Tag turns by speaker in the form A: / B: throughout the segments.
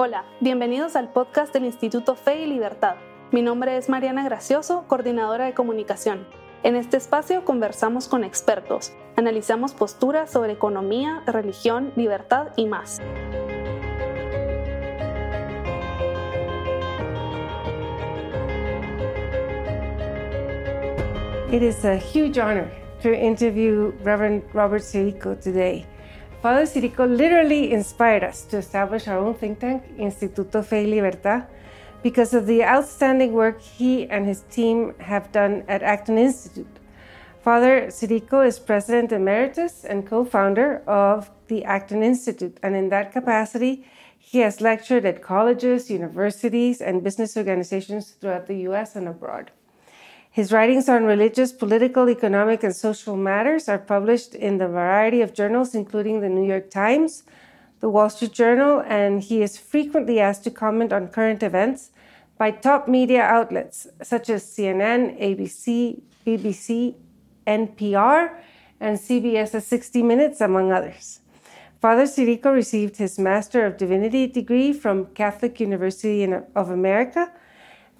A: Hola, bienvenidos al podcast del Instituto Fe y Libertad. Mi nombre es Mariana Gracioso, coordinadora de comunicación. En este espacio conversamos con expertos, analizamos posturas sobre economía, religión, libertad y más.
B: It is a huge honor to interview Reverend Robert Sirico today. Father Sirico literally inspired us to establish our own think tank, Instituto Fe y Libertad, because of the outstanding work he and his team have done at Acton Institute. Father Sirico is president emeritus and co founder of the Acton Institute, and in that capacity, he has lectured at colleges, universities, and business organizations throughout the US and abroad. His writings on religious, political, economic, and social matters are published in the variety of journals, including the New York Times, the Wall Street Journal, and he is frequently asked to comment on current events by top media outlets such as CNN, ABC, BBC, NPR, and CBS's 60 Minutes, among others. Father Sirico received his Master of Divinity degree from Catholic University of America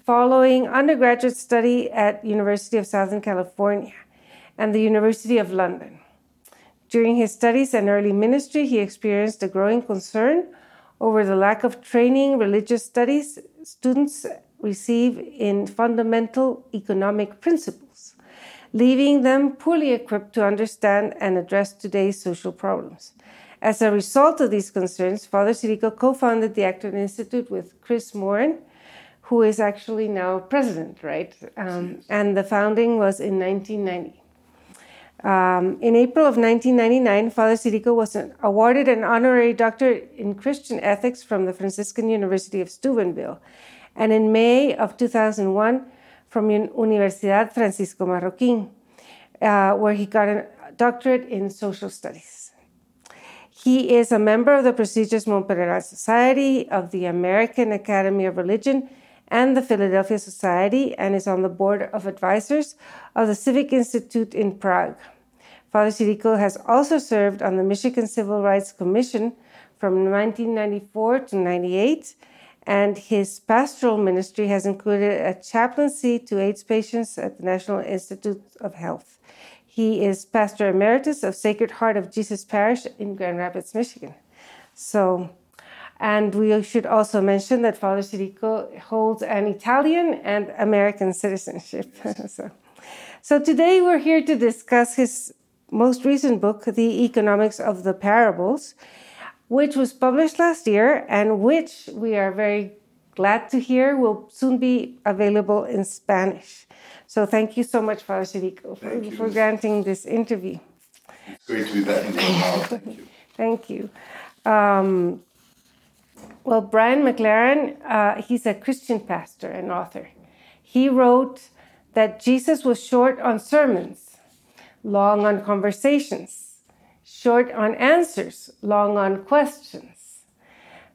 B: following undergraduate study at University of Southern California and the University of London. During his studies and early ministry, he experienced a growing concern over the lack of training religious studies students receive in fundamental economic principles, leaving them poorly equipped to understand and address today's social problems. As a result of these concerns, Father Sirico co founded the Acton Institute with Kris Mauren who is actually now president, right? Um, and the founding was in 1990. Um, in April of 1999, Father Sirico was awarded an honorary doctorate in Christian ethics from the Franciscan University of Steubenville. And in May of 2001, from Universidad Francisco Marroquín, uh, where he got a doctorate in social studies. He is a member of the prestigious Mont Pelerin Society, of the American Academy of Religion, and the Philadelphia Society and is on the board of advisors of the Civic Institute in Prague. Father Sirico has also served on the Michigan Civil Rights Commission from 1994 to 98, and his pastoral ministry has included a chaplaincy to AIDS patients at the National Institute of Health. He is pastor emeritus of Sacred Heart of Jesus Parish in Grand Rapids, Michigan. So, and we should also mention that Father Sirico holds an Italian and American citizenship. so, so today we're here to discuss his most recent book, The Economics of the Parables, which was published last year and which we are very glad to hear will soon be available in Spanish. So thank you so much, Father Sirico, for, for, granting this interview.
C: It's great to be back in Thank you.
B: thank you. Um, well, Brian McLaren, uh, he's a Christian pastor and author. He wrote that Jesus was short on sermons, long on conversations, short on answers, long on questions,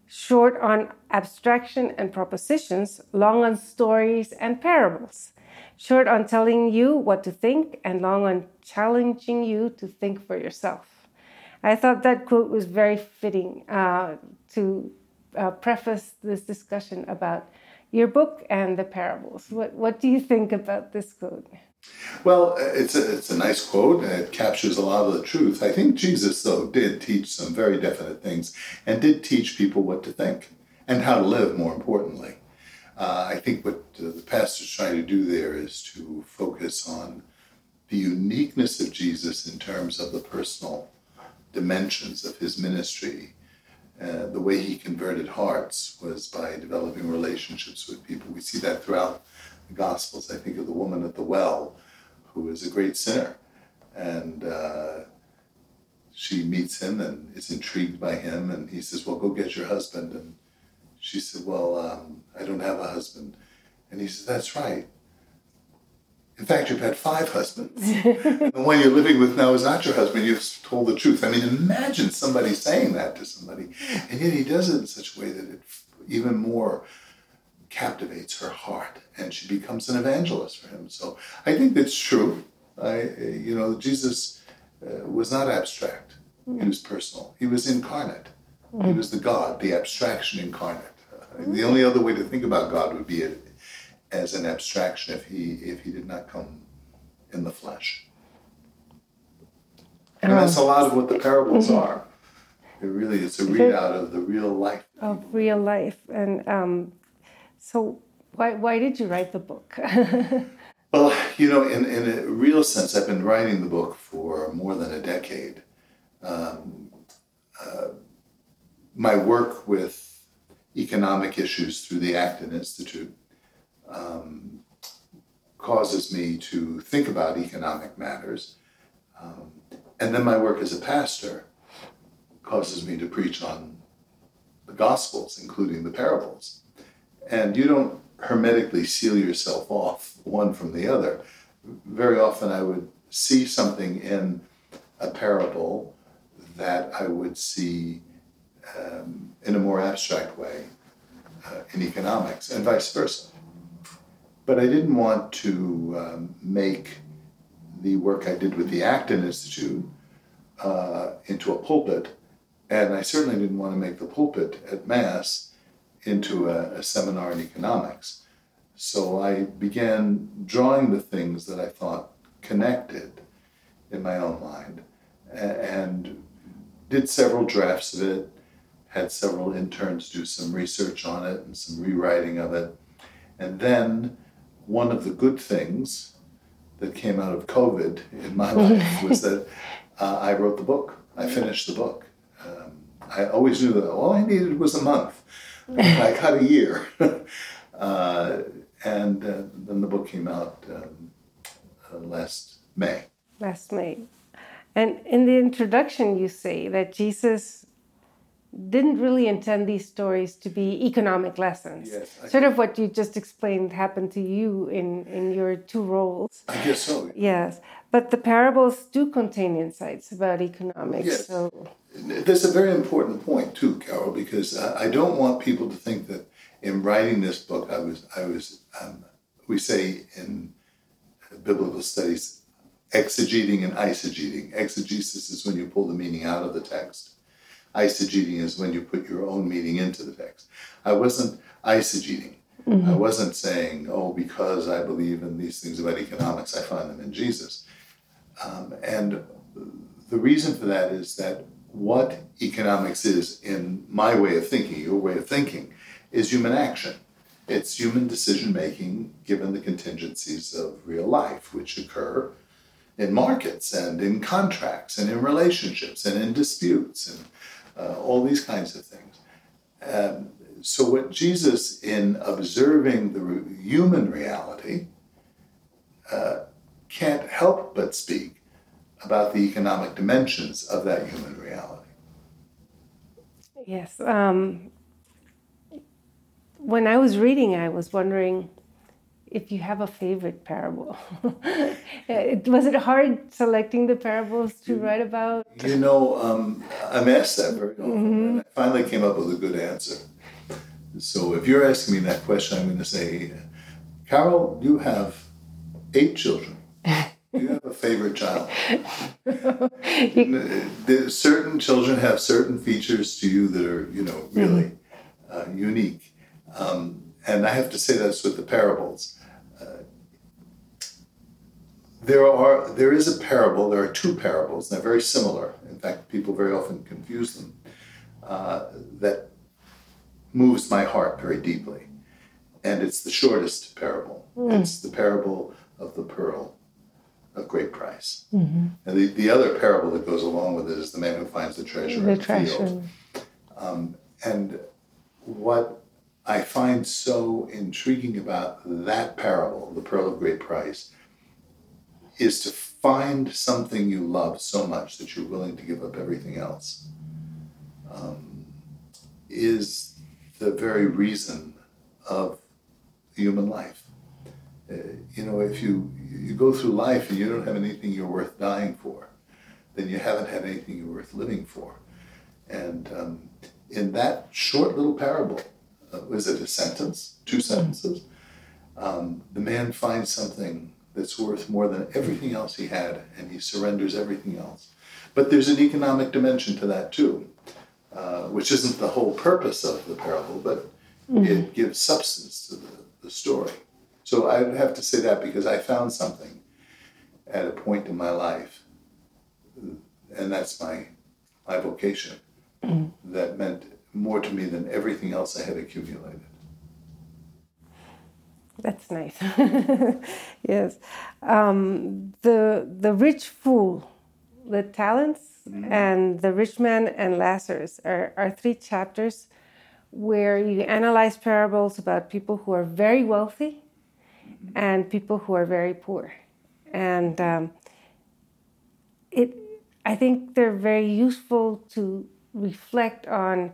B: short on abstraction and propositions, long on stories and parables, short on telling you what to think, and long on challenging you to think for yourself. I thought that quote was very fitting uh, to uh, preface this discussion about your book and the parables. What, what do you think about this quote?
C: Well, it's a, it's a nice quote and it captures a lot of the truth. I think Jesus, though, did teach some very definite things and did teach people what to think and how to live, more importantly. Uh, I think what the pastor's trying to do there is to focus on the uniqueness of Jesus in terms of the personal dimensions of his ministry uh, the way he converted hearts was by developing relationships with people. We see that throughout the Gospels. I think of the woman at the well, who is a great sinner, and uh, she meets him and is intrigued by him, and he says, "Well, go get your husband." And she said, "Well, um, I don't have a husband," and he says, "That's right." In fact, you've had five husbands. the one you're living with now is not your husband. You've told the truth. I mean, imagine somebody saying that to somebody. And yet he does it in such a way that it even more captivates her heart and she becomes an evangelist for him. So I think that's true. I, you know, Jesus uh, was not abstract. He was personal. He was incarnate. He was the God, the abstraction incarnate. The only other way to think about God would be as an abstraction if he if he did not come in the flesh. And that's a lot of what the parables mm-hmm. are. It really is a readout of the real life.
B: Of real life. And um, so, why, why did you write the book?
C: well, you know, in, in a real sense, I've been writing the book for more than a decade. Um, uh, my work with economic issues through the Acton Institute um, causes me to think about economic matters. Um, and then my work as a pastor causes me to preach on the Gospels, including the parables. And you don't hermetically seal yourself off one from the other. Very often I would see something in a parable that I would see um, in a more abstract way uh, in economics, and vice versa. But I didn't want to um, make the work I did with the Acton Institute uh, into a pulpit and I certainly didn't want to make the pulpit at Mass into a, a seminar in economics. So I began drawing the things that I thought connected in my own mind and did several drafts of it, had several interns do some research on it and some rewriting of it. And then one of the good things that came out of COVID in my life was that uh, I wrote the book. I finished the book. I always knew that all I needed was a month. I got a year. uh, and uh, then the book came out um, uh, last May.
B: Last May. And in the introduction, you say that Jesus didn't really intend these stories to be economic lessons. Yes, sort of what you just explained happened to you in, in your two roles.
C: I guess so.
B: Yes. But the parables do contain insights about economics. Yes. So
C: that's a very important point too, Carroll, because I don't want people to think that in writing this book, I was, I was, um, we say in biblical studies, exegeting and eisegeting. Exegesis is when you pull the meaning out of the text. Eisegeting is when you put your own meaning into the text. I wasn't eisegeting. Mm-hmm. I wasn't saying, oh, because I believe in these things about economics, I find them in Jesus. Um, and the reason for that is that what economics is, in my way of thinking, your way of thinking, is human action. It's human decision making given the contingencies of real life, which occur in markets and in contracts and in relationships and in disputes and uh, all these kinds of things. Um, so, what Jesus, in observing the human reality, uh, can't help but speak about the economic dimensions of that human reality.
B: Yes. Um, when I was reading, I was wondering if you have a favorite parable. was it hard selecting the parables to write about?
C: You know, um, I'm asked that very often. Mm-hmm. I finally came up with a good answer. So if you're asking me that question, I'm going to say, Carroll, you have eight children. you have a favorite child? certain children have certain features to you that are, you know, really mm-hmm. uh, unique. Um, and I have to say that's with the parables. There are there is a parable. There are two parables. They're very similar. In fact, people very often confuse them. Uh, that moves my heart very deeply, and it's the shortest parable. Mm. It's the parable of the pearl of great price. Mm-hmm. And the, the other parable that goes along with it is the man who finds the treasure the in the treasure. field. Um, and what I find so intriguing about that parable, the pearl of great price, is to find something you love so much that you're willing to give up everything else. Um, is the very reason of human life. Uh, you know, if you you go through life and you don't have anything you're worth dying for, then you haven't had anything you're worth living for. And um, in that short little parable, uh, was it a sentence, two sentences? Um, the man finds something that's worth more than everything else he had, and he surrenders everything else. But there's an economic dimension to that too, uh, which isn't the whole purpose of the parable, but mm-hmm. it gives substance to the, the story. So I would have to say that because I found something at a point in my life, and that's my my vocation, mm-hmm. that meant more to me than everything else I had accumulated.
B: That's nice. yes, um, the the rich fool, the talents, mm-hmm. and the rich man and Lazarus are, are three chapters where you analyze parables about people who are very wealthy and people who are very poor. And um, it, I think they're very useful to reflect on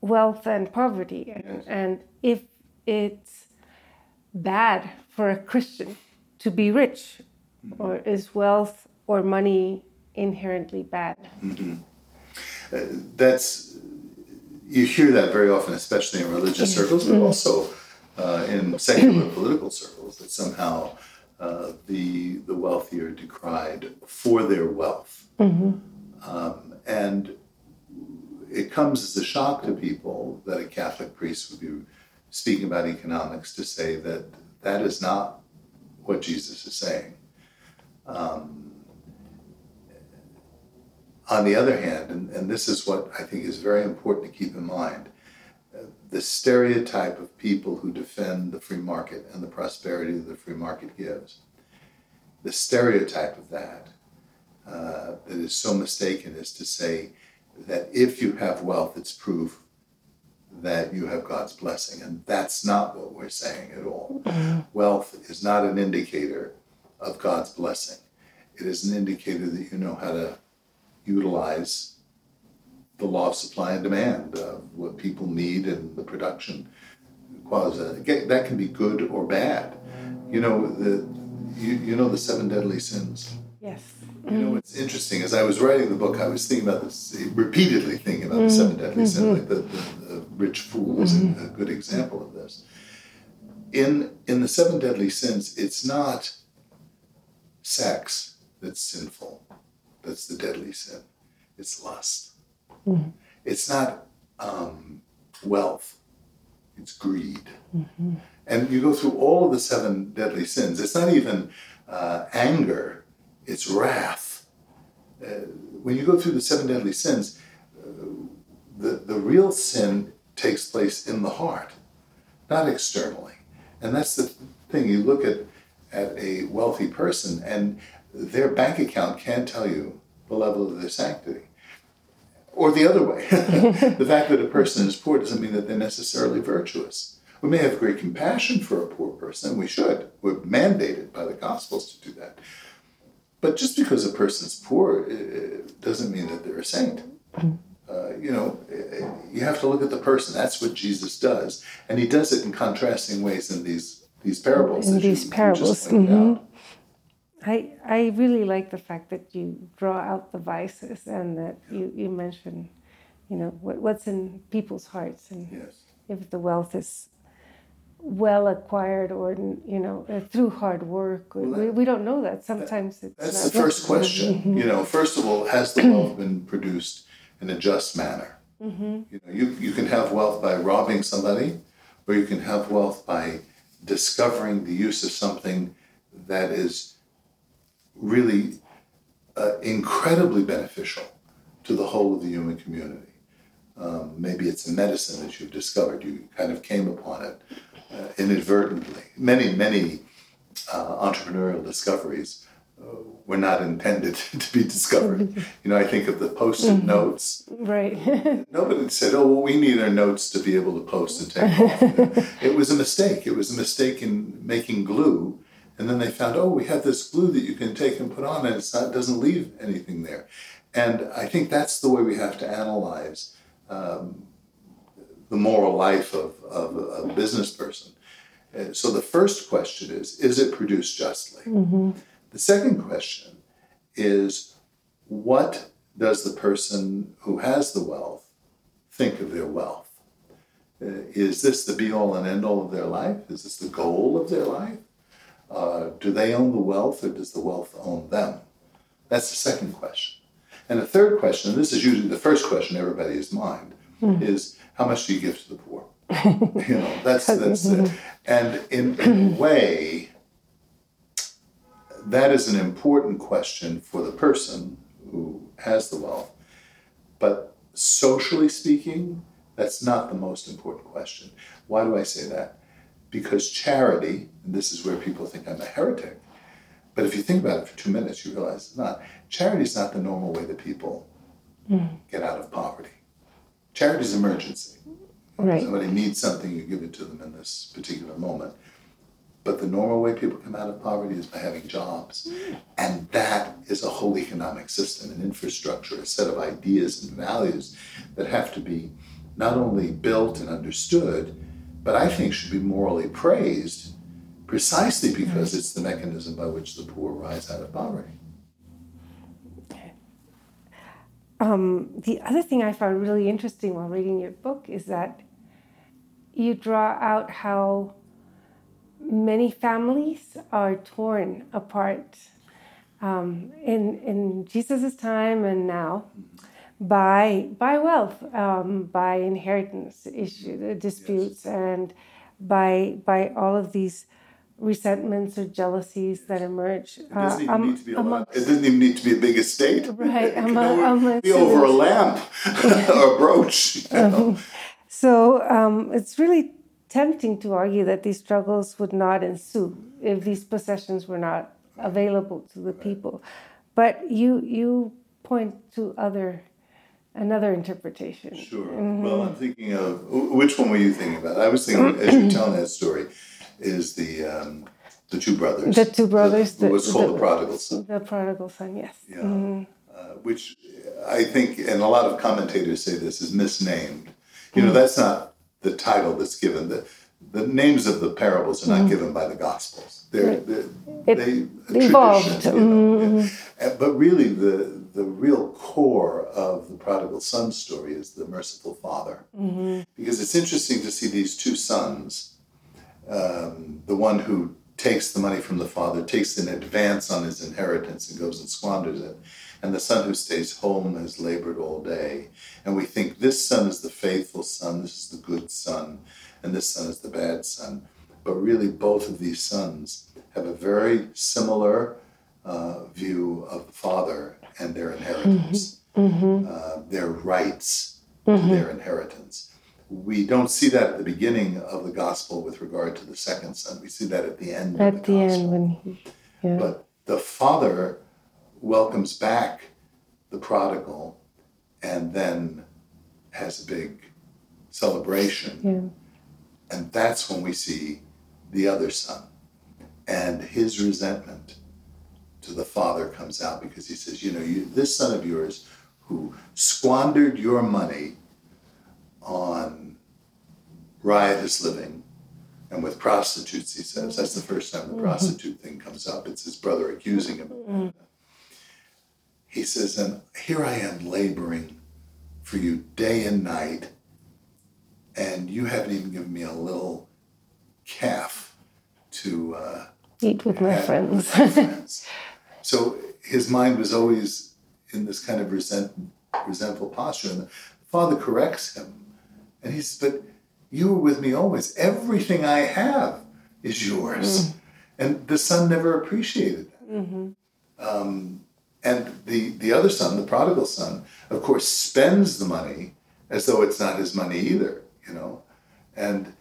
B: wealth and poverty. Yes. And if it's bad for a Christian to be rich, mm-hmm. or is wealth or money inherently bad?
C: Mm-hmm. Uh, that's you hear that very often, especially in religious circles, but mm-hmm. also uh, in secular political circles, that somehow uh, the the wealthy are decried for their wealth, mm-hmm. um, and it comes as a shock to people that a Catholic priest would be speaking about economics to say that that is not what Jesus is saying. Um, on the other hand, and, and this is what I think is very important to keep in mind, uh, the stereotype of people who defend the free market and the prosperity that the free market gives, the stereotype of that uh, that is so mistaken is to say that if you have wealth, it's proof that you have God's blessing. And that's not what we're saying at all. Mm-hmm. Wealth is not an indicator of God's blessing, it is an indicator that you know how to utilize the law of supply and demand, uh, what people need and the production. That can be good or bad. You know the you, you know the seven deadly sins.
B: Yes.
C: You know what's interesting as I was writing the book, I was thinking about this repeatedly thinking about mm-hmm. the seven deadly mm-hmm. sins. Like the, the, rich fool is mm-hmm. a, good example of this. In in the seven deadly sins, it's not sex that's sinful that's the deadly sin. It's lust. Mm-hmm. It's not um, wealth, it's greed. Mm-hmm. And you go through all of the seven deadly sins. It's not even uh, anger, it's wrath. Uh, when you go through the seven deadly sins, uh, the, the real sin takes place in the heart, not externally. And that's the thing. You look at, at a wealthy person, and their bank account can't tell you the level of their sanctity. Or the other way, the fact that a person is poor doesn't mean that they're necessarily virtuous. We may have great compassion for a poor person, we should. We're mandated by the Gospels to do that. But just because a person's poor uh, uh, doesn't mean that they're a saint. Uh, you know, you have to look at the person. That's what Jesus does, and he does it in contrasting ways in these these parables.
B: In these you, parables, you mm-hmm. I, I really like the fact that you draw out the vices and that you, you mention, you know, what, what's in people's hearts and
C: yes.
B: if the wealth is well acquired or, you know, uh, through hard work. Well, we, we don't know that. Sometimes
C: that, That's the first question. you know, first of all, has the wealth been produced in a just manner? Mm-hmm. You know, you, you can have wealth by robbing somebody, or you can have wealth by discovering the use of something that is really uh, incredibly beneficial to the whole of the human community. Um, maybe it's a medicine that you've discovered. You kind of came upon it uh, inadvertently. Many, many uh, entrepreneurial discoveries were not intended to be discovered. You know, I think of the post-it mm-hmm. notes.
B: Right.
C: Nobody said, "Oh, well, we need our notes to be able to post and take off." it was a mistake. It was a mistake in making glue and then they found, oh, we have this glue that you can take and put on, and it's not, it doesn't leave anything there. And I think that's the way we have to analyze um, the moral life of, of a business person. Uh, so the first question is, is it produced justly? Mm-hmm. The second question is, what does the person who has the wealth think of their wealth? Uh, is this the be all and end all of their life? Is this the goal of their life? Uh, do they own the wealth or does the wealth own them? That's the second question. And the third question, and this is usually the first question everybody's mind, mm. is how much do you give to the poor? you know, that's that's the, and in, in a way, that is an important question for the person who has the wealth. But socially speaking, that's not the most important question. Why do I say that? Because charity, and this is where people think I'm a heretic, but if you think about it for two minutes, you realize it's not. Charity is not the normal way that people mm. get out of poverty. Charity is emergency.
B: Right.
C: Somebody needs something, you give it to them in this particular moment. But the normal way people come out of poverty is by having jobs. And that is a whole economic system, an infrastructure, a set of ideas and values that have to be not only built and understood, but I think should be morally praised precisely because it's the mechanism by which the poor rise out of poverty.
B: Um, the other thing I found really interesting while reading your book is that you draw out how many families are torn apart um, in in Jesus's time and now by by wealth, um, by inheritance issue disputes, yes. and by by all of these resentments or jealousies that emerge.
C: It doesn't, even, um, need to be a amongst, it doesn't even need to be a big estate.
B: Right.
C: It can be over a lamp or a brooch. You know? um,
B: so um, it's really tempting to argue that these struggles would not ensue if these possessions were not available to the people. But you you point to other another interpretation.
C: Sure. Mm-hmm. Well, I'm thinking of which one were you thinking about? I was thinking as you're telling that story, is the um, the two brothers.
B: The two brothers.
C: The, what's called the, the, prodigal son.
B: The prodigal son. Yes.
C: Yeah. Mm-hmm. Uh, which I think, and a lot of commentators say this is misnamed. You know, that's not the title that's given. The, the names of the parables are not mm-hmm. given by the Gospels. They're, they're
B: they evolved. You know,
C: mm-hmm. But really, the, the real core of the prodigal son story is the merciful father. Mm-hmm. Because it's interesting to see these two sons, um, the one who takes the money from the father, takes an advance on his inheritance and goes and squanders it and the son who stays home has labored all day. And we think this son is the faithful son, this is the good son, and this son is the bad son. But really, both of these sons have a very similar uh, view of the father and their inheritance, mm-hmm. mm-hmm. uh, their rights mm-hmm. to their inheritance. We don't see that at the beginning of the gospel with regard to the second son. We see that at the end.
B: At the, the end, when he,
C: yeah. But the father welcomes back the prodigal and then has a big celebration. Yeah. And that's when we see the other son. And his resentment to the father comes out because he says, You know, you, this son of yours who squandered your money on riotous living and with prostitutes, he says. That's the first time the mm-hmm. prostitute thing comes up. It's his brother accusing him. Mm-hmm he says, And here I am laboring for you day and night, and you haven't even given me a little calf to uh,
B: eat with my friends.
C: With my friends. so his mind was always in this kind of resent, resentful posture. And the father corrects him. And he says, But you were with me always. Everything I have is yours. Mm. And the son never appreciated that. Mm-hmm. Um, and the, the other son, the prodigal son, of course, spends the money as though it's not his money either, you know. And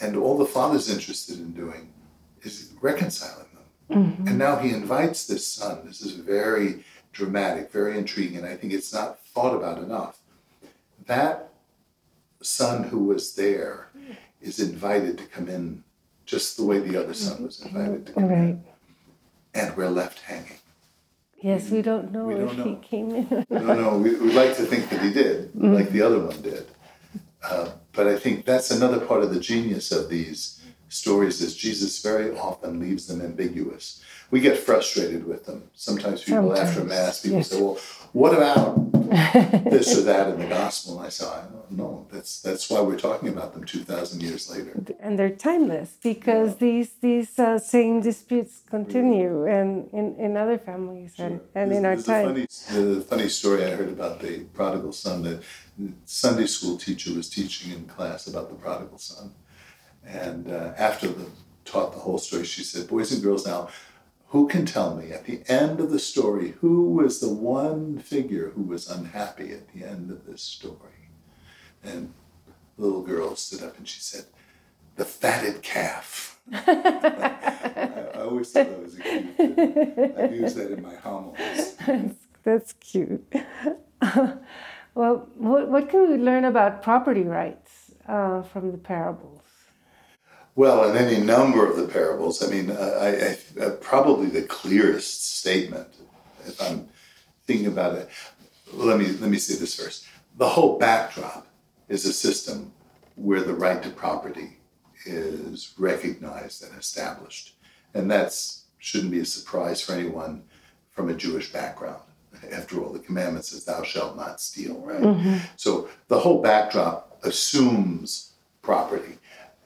C: and all the father's interested in doing is reconciling them. Mm-hmm. And now he invites this son. This is very dramatic, very intriguing, and I think it's not thought about enough. That son who was there is invited to come in just the way the other son was invited to come right. in. And we're left hanging.
B: Yes, we don't know we don't if know. he came in.
C: no, no, we, would like to think that he did, mm-hmm. like the other one did. Uh, but I think that's another part of the genius of these stories is Jesus very often leaves them ambiguous. We get frustrated with them. Sometimes people Sometimes. after mass, people yes. say, well, what about this or that in the gospel. And I said, no. That's that's why we're talking about them two thousand years later.
B: And they're timeless because yeah. these these uh, same disputes continue and in, in other families sure. and, and
C: there's,
B: in our time.
C: Funny, the funny story I heard about the prodigal son. The Sunday school teacher was teaching in class about the prodigal son, and uh, after the taught the whole story, she said, "Boys and girls, now." Who can tell me at the end of the story who was the one figure who was unhappy at the end of this story? And the little girl stood up and she said, The fatted calf. I, I, always thought that was a cute thing. I use that in my homilies.
B: That's, that's cute. well, what, what can we learn about property rights uh, from the parables?
C: Well, in any number of the parables, I mean, uh, I, I, uh, probably the clearest statement, if I'm thinking about it. Let me let me say this first. The whole backdrop is a system where the right to property is recognized and established, and that's shouldn't be a surprise for anyone from a Jewish background. After all, the commandment says, "Thou shalt not steal." Right. Mm-hmm. So the whole backdrop assumes property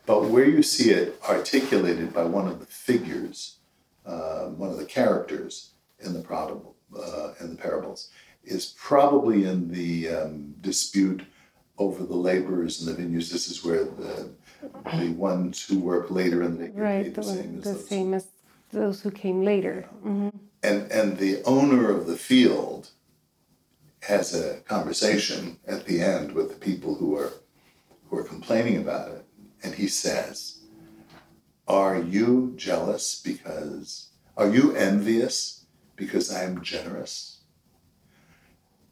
C: but where you see it articulated by one of the figures, uh, one of the characters in the parable, uh, in the parables, is probably in the um, dispute over the laborers in the vineyards. This is where the the ones who work later in the
B: right the, same, as, the those. same as those who came later. Mm-hmm.
C: And and the owner of the field has a conversation at the end with the people who are who are complaining about it and he says, Are you jealous because, are you envious because I am generous?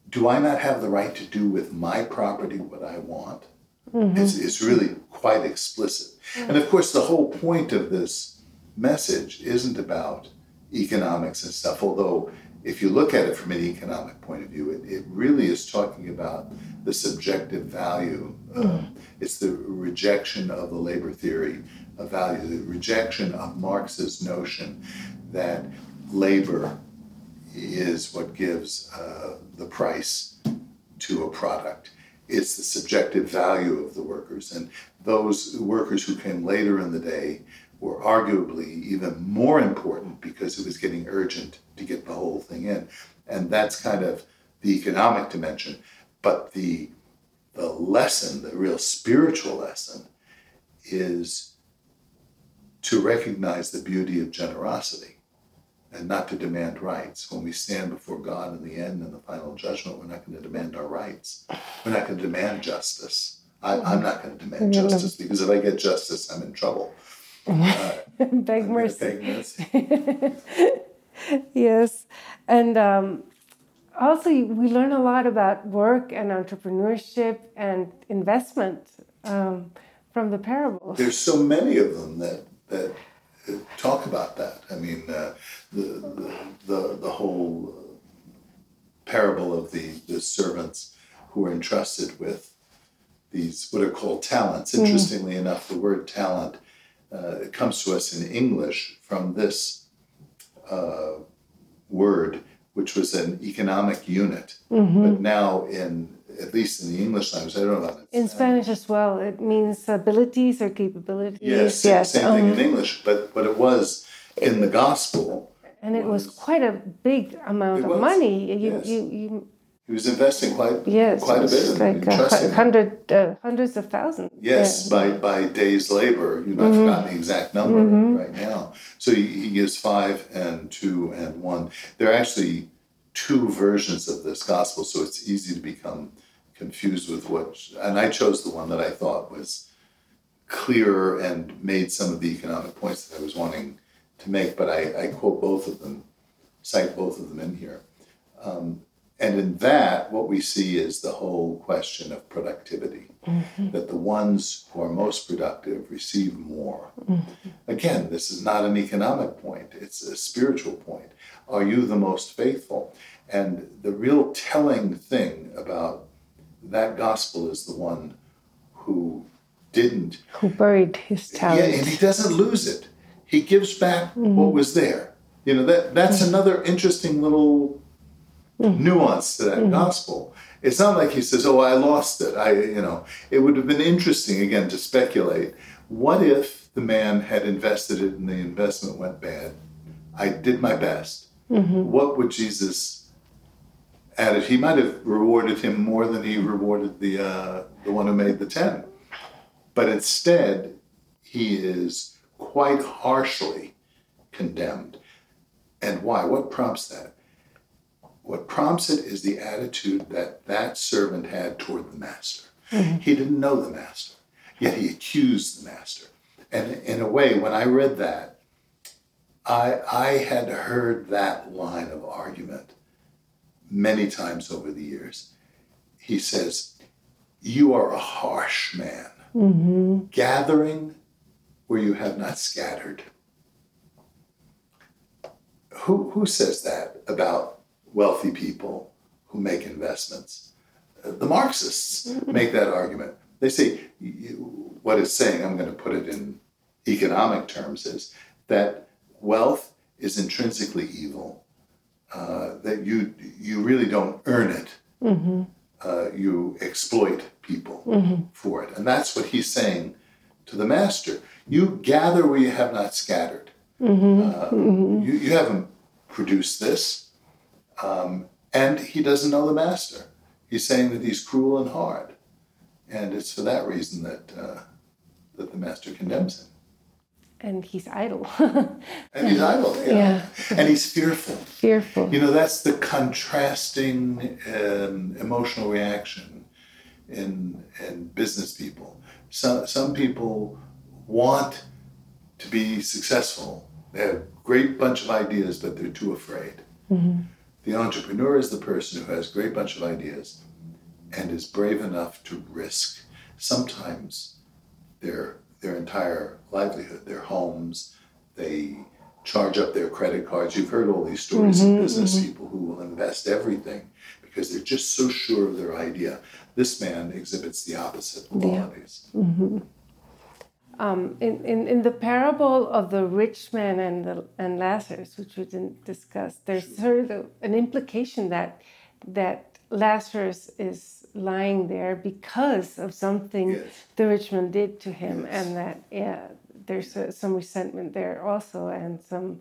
C: Do I not have the right to do with my property what I want? Mm-hmm. It's, it's really quite explicit. And of course, the whole point of this message isn't about economics and stuff, although if you look at it from an economic point of view, it, it really is talking about the subjective value. Uh, it's the rejection of the labor theory of value, the rejection of Marx's notion that labor is what gives uh, the price to a product. It's the subjective value of the workers. And those workers who came later in the day were arguably even more important because it was getting urgent to get the whole thing in. And that's kind of the economic dimension. But the, the lesson, the real spiritual lesson, is to recognize the beauty of generosity and not to demand rights. When we stand before God in the end in the final judgment, we're not going to demand our rights. We're not going to demand justice. I, am not going to demand mm-hmm. justice because if I get justice, I'm in trouble.
B: Uh, beg mercy. Beg mercy. yes, and um, also we learn a lot about work and entrepreneurship and investment um, from the parables.
C: There's so many of them that that talk about that. I mean, uh, the, the, the the whole parable of the the servants who are entrusted with these what are called talents. Mm. Interestingly mm. enough, the word talent uh, comes to us in English from this uh, word, which was an economic unit. Mm-hmm. But now, in at least in the English language, I don't know.
B: In Spanish as well, it means abilities or capabilities.
C: Yes, yes. same um, thing in um, English, but but it was in the gospel.
B: And it was, was quite a big amount of money. You, yes. you, you
C: he was investing quite yes, quite a bit.
B: Like a hundred, uh, hundreds of thousands.
C: Yes, yeah. by by day's labor. You know, mm-hmm. I've forgotten the exact number mm-hmm. right now. So he, he gives five and two and one. There are actually two versions of this gospel, so it's easy to become confused with what. And I chose the one that I thought was clearer and made some of the economic points that I was wanting to make. But I, I quote both of them, cite both of them in here. Um, and in that, what we see is the whole question of productivity mm-hmm. that the ones who are most productive receive more. Mm-hmm. Again, this is not an economic point, it's a spiritual point. Are you the most faithful? And the real telling thing about that gospel is the one who didn't.
B: Who buried his talent.
C: Yeah, and he doesn't lose it. He gives back mm-hmm. what was there. You know, that, that's mm-hmm. another interesting little mm-hmm. nuance to that mm-hmm. gospel. It's not like he says, "Oh, I lost it." I, you know, it would have been interesting again to speculate. What if the man had invested it and the investment went bad? I did my best. Mm-hmm. What would Jesus added? He might have rewarded him more than he rewarded the uh, the one who made the ten, but instead he is quite harshly condemned. And why? What prompts that? What prompts it is the attitude that that servant had toward the master. Mm-hmm. He didn't know the master, yet he accused the master. And in a way, when I read that, I, I had heard that line of argument many times over the years. He says, You are a harsh man, mm-hmm. gathering where you have not scattered. Who, who says that about wealthy people who make investments? The Marxists mm-hmm. make that argument. They say, what it's saying, I'm going to put it in economic terms, is that wealth is intrinsically evil, uh, that you, you really don't earn it. Mm-hmm. Uh, you exploit people mm-hmm. for it. And that's what he's saying to the master. You gather where you have not scattered. Mm-hmm. Uh, mm-hmm. you, you haven't produced this. Um, and he doesn't know the master. He's saying that he's cruel and hard. And it's for that reason that, uh, that the master condemns him.
B: And he's idle.
C: and he's idle, yeah. yeah. And he's fearful.
B: Fearful.
C: You know, that's the contrasting um, emotional reaction in, in business people. Some, some people want to be successful. They have a great bunch of ideas, but they're too afraid. Mm-hmm. The entrepreneur is the person who has a great bunch of ideas and is brave enough to risk sometimes their their entire livelihood, their homes. They charge up their credit cards. You've heard all these stories mm-hmm, of business mm-hmm. people who will invest everything because they're just so sure of their idea. This man exhibits the opposite qualities. Yeah. Mm-hmm.
B: Um, in, in, in the parable of the rich man and, the, and Lazarus, which we didn't discuss, there's sort of an implication that that Lazarus is lying there because of something yes. the rich man did to him, yes. and that yeah, there's a, some resentment there also, and some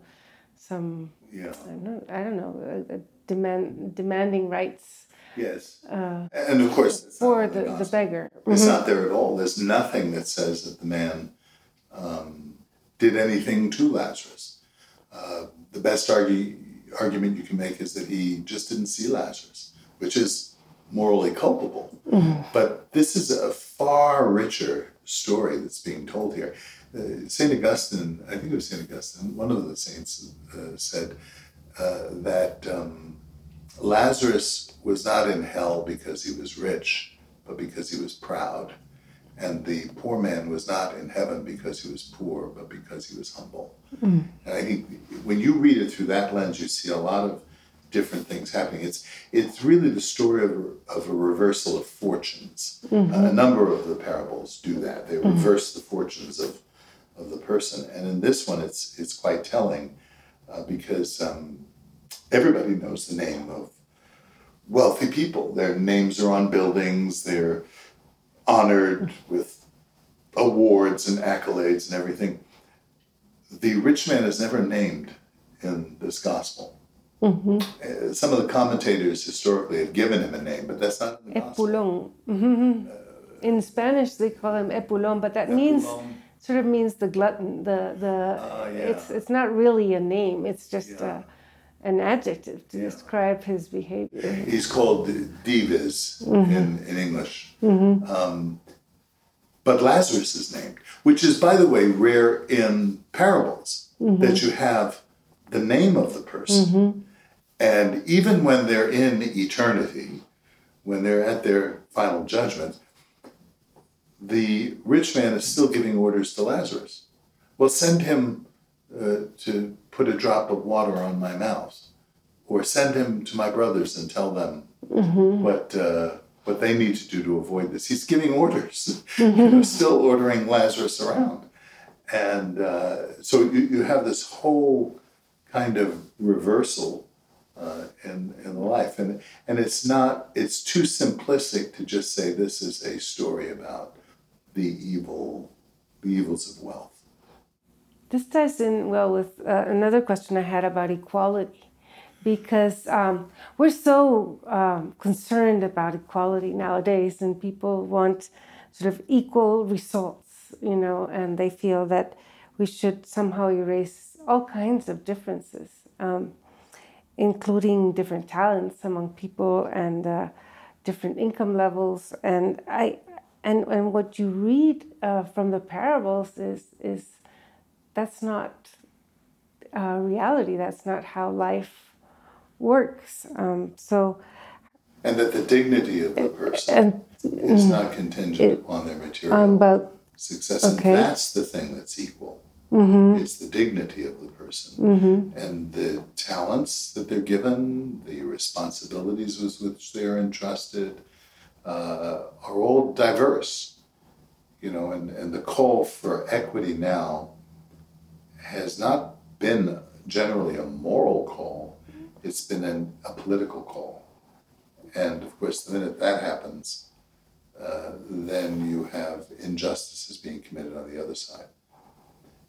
B: some yeah. I don't, I don't know, uh, demand demanding rights.
C: Yes, uh, and of course
B: for the, the, beggar.
C: It's mm-hmm. not there at all. There's nothing that says that the man um, did anything to Lazarus. Uh, the best argue, argument you can make is that he just didn't see Lazarus, which is morally culpable. Mm-hmm. But this is a far richer story that's being told here. Uh, St. Augustine, I think it was St. Augustine, one of the saints uh, said uh, that um, Lazarus was not in hell because he was rich, but because he was proud. And the poor man was not in heaven because he was poor, but because he was humble. Mm. And I think when you read it through that lens, you see a lot of different things happening. It's it's really the story of, of a reversal of fortunes. Mm-hmm. Uh, a number of the parables do that. They mm-hmm. reverse the fortunes of of the person, and in this one, it's it's quite telling uh, because um, everybody knows the name of wealthy people. Their names are on buildings. They're honored with awards and accolades and everything. The rich man is never named in this gospel. Mm-hmm. Uh, some of the commentators historically have given him a name, but that's not in the
B: Epulon. Mm-hmm. Uh, in Spanish, they call him Epulon, but that Epulon. means sort of means the glutton. The the uh, yeah. it's it's not really a name. It's just yeah. Uh, an adjective to yeah. describe his behavior.
C: He's called dives mm-hmm. in, in English. Mm-hmm. Um, but Lazarus is named, which is, by the way, rare in parables mm-hmm. that you have the name of the person. Mm-hmm. And even when they're in eternity, when they're at their final judgment, the rich man is still giving orders to Lazarus. Well, send him uh, to put a drop of water on my mouth, or send him to my brothers and tell them mm-hmm. what uh, what they need to do to avoid this. He's giving orders, mm-hmm. you know, still ordering Lazarus around, and uh, so you, you have this whole kind of reversal uh, in, in life. And, and it's not, it's too simplistic to just say this is a story about the evil, the evils of wealth.
B: This ties in well with uh, another question I had about equality, because um, we're so um, concerned about equality nowadays, and people want sort of equal results, you know, and they feel that we should somehow erase all kinds of differences. Um, including different talents among people and uh, different income levels. And I and and what you read uh, from the parables is is that's not uh, reality. That's not how life works. Um, so.
C: And that the dignity of the person and, is not contingent it, upon their material um, but, success. Okay. And that's the thing that's equal. Mm-hmm. It's the dignity of the person mm-hmm. and the talents that they're given, the responsibilities with which they are entrusted, uh, are all diverse. You know, and, and the call for equity now has not been generally a moral call, it's been an, a political call. And of course, the minute that happens, uh, then you have injustices being committed on the other side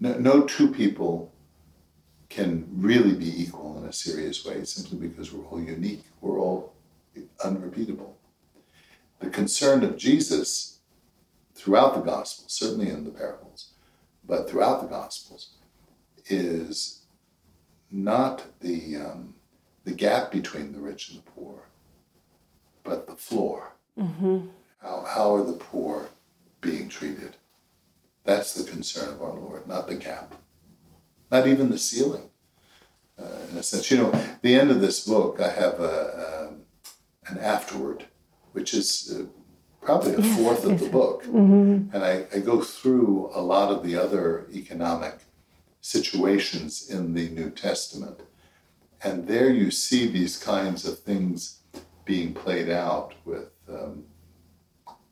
C: no, no two people can really be equal in a serious way simply because we're all unique, we're all unrepeatable. The concern of Jesus throughout the Gospels, certainly in the parables, but throughout the Gospels, is not the, um, the gap between the rich and the poor, but the floor. Mm-hmm. How, how are the poor being treated? That's the concern of our Lord, not the gap, not even the ceiling. Uh, in a sense, you know, the end of this book, I have a, a an afterword, which is uh, probably a fourth of the book, mm-hmm. and I, I go through a lot of the other economic situations in the New Testament, and there you see these kinds of things being played out with um,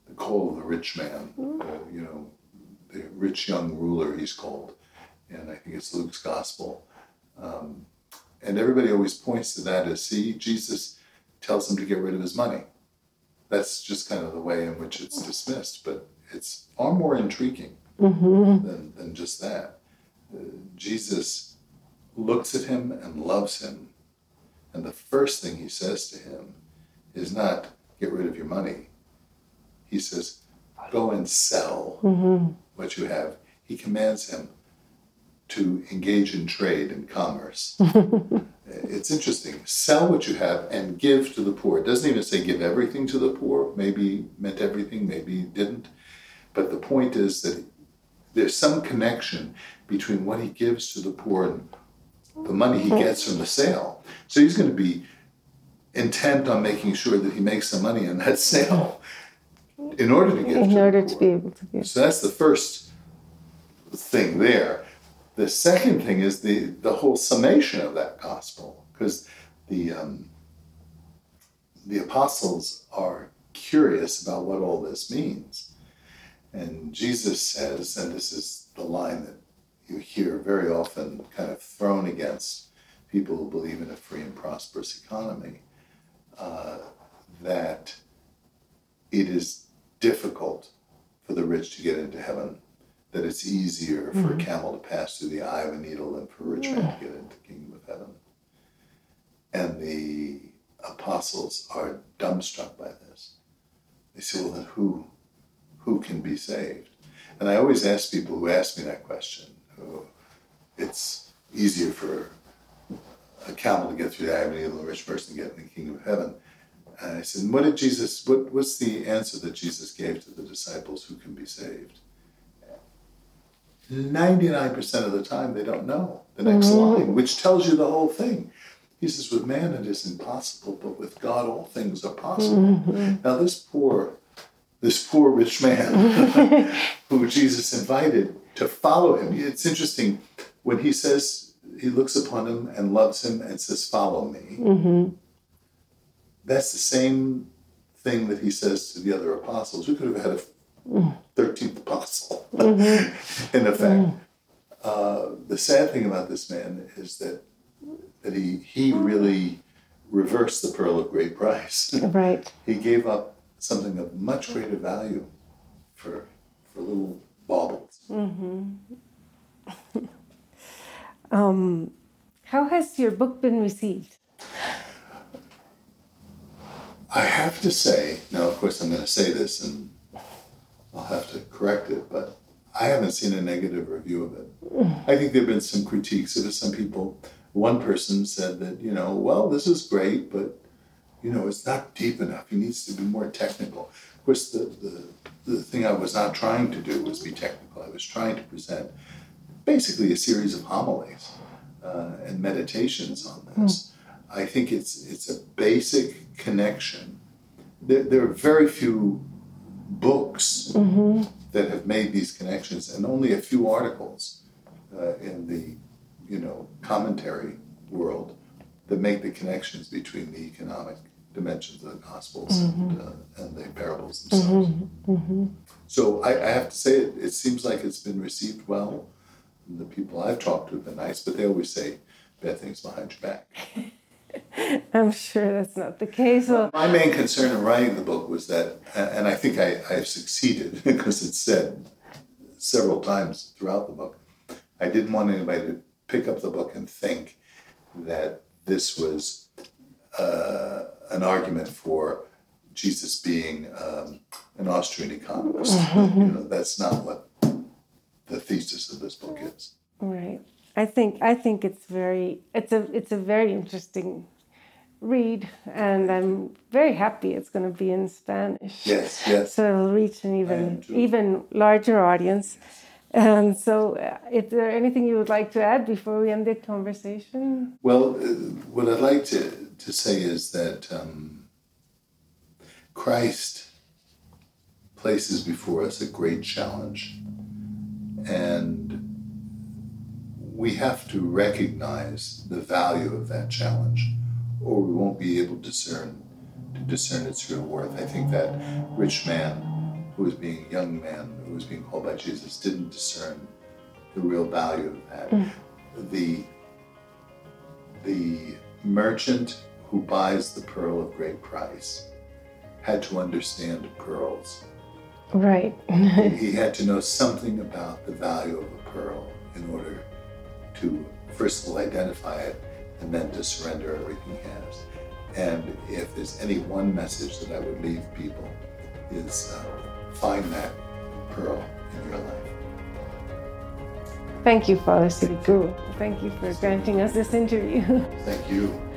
C: the call of the rich man, uh, you know, the rich young ruler, he's called. And I think it's Luke's gospel. Um, and everybody always points to that as see, Jesus tells him to get rid of his money. That's just kind of the way in which it's dismissed, but it's far more intriguing mm-hmm. than, than just that. Jesus looks at him and loves him. And the first thing he says to him is not, get rid of your money. He says, go and sell mm-hmm what you have. He commands him to engage in trade and commerce. it's interesting. Sell what you have and give to the poor. It doesn't even say give everything to the poor. Maybe meant everything, maybe didn't. But the point is that there's some connection between what he gives to the poor and the money he gets from the sale. So he's going to be intent on making sure that he makes some money on that sale in order to get
B: in to order to be able to give.
C: So that's the first thing there. The second thing is the the whole summation of that gospel, because the um, the apostles are curious about what all this means, and Jesus says, and this is the line that you hear very often, kind of thrown against people who believe in a free and prosperous economy, uh, that it is difficult for the rich to get into heaven, that it's easier for mm-hmm. a camel to pass through the eye of a needle than for a rich man to get into the kingdom of heaven. And the apostles are dumbstruck by this. They say, well, then who, who can be saved? And I always ask people who ask me that question, it's easier for a camel to get through the eye of a needle than a rich person to get in the kingdom of heaven. And I said, what did Jesus, what, what's the answer that Jesus gave to the disciples who can be saved? 99% of the time they don't know the next mm-hmm. line, which tells you the whole thing. He says, with man it is impossible, but with God all things are possible. Mm-hmm. Now this poor, this poor rich man who Jesus invited to follow him, it's interesting when he says, he looks upon him and loves him and says, follow me. Mm-hmm that's the same thing that he says to the other apostles. We could have had a 13th apostle, mm-hmm. in effect. Mm-hmm. Uh, the sad thing about this man is that that he he really reversed the pearl of great price.
B: Right.
C: he gave up something of much greater value for for little baubles.
B: Um, how has your book been received?
C: I have to say, now of course I'm going to say this and I'll have to correct it, but I haven't seen a negative review of it. I think there have been some critiques of it. Some people, one person said that, you know, well, this is great, but, you know, it's not deep enough. He needs to be more technical. Of course, the, the, the thing I was not trying to do was be technical. I was trying to present basically a series of homilies uh, and meditations on this. I think it's it's a basic connection. There, there are very few books that have made these connections, and only a few articles uh, in the you know commentary world that make the connections between the economic dimensions of the Gospels mm-hmm. and, uh, and the parables themselves. Mm-hmm. Mm-hmm. So I, I have to say, it, it seems like it's been received well. And the people I've talked to have been nice, but they always say bad things behind your back.
B: I'm sure that's not the case. Well,
C: My main concern in writing the book was that, and I think I, I've succeeded because it's said several times throughout the book, I didn't want anybody to pick up the book and think that this was uh, an argument for Jesus being um, an Austrian economist. you know, that's not what the thesis of this book is.
B: right. I think I think it's very it's a it's a very interesting read, and I'm very happy it's going to be in Spanish.
C: Yes, yes.
B: So it'll reach an even even larger audience. And so, uh, is there anything you would like to add before we end the conversation?
C: Well, uh, what I'd like to, to say is that um, Christ places before us a great challenge. And we have to recognize the value of that challenge, or we won't be able to discern to discern its real worth. I think that rich man who was being a young man who was being called by Jesus didn't discern the real value of that. The the merchant who buys the pearl of great price had to understand pearls.
B: Right.
C: he had to know something about the value of a pearl in order to, first of all, identify it and then to surrender everything he has. And if there's any one message that I would leave people is uh, find that pearl in your life.
B: Thank you, Father Guru. Thank you for granting us this interview.
C: Thank you.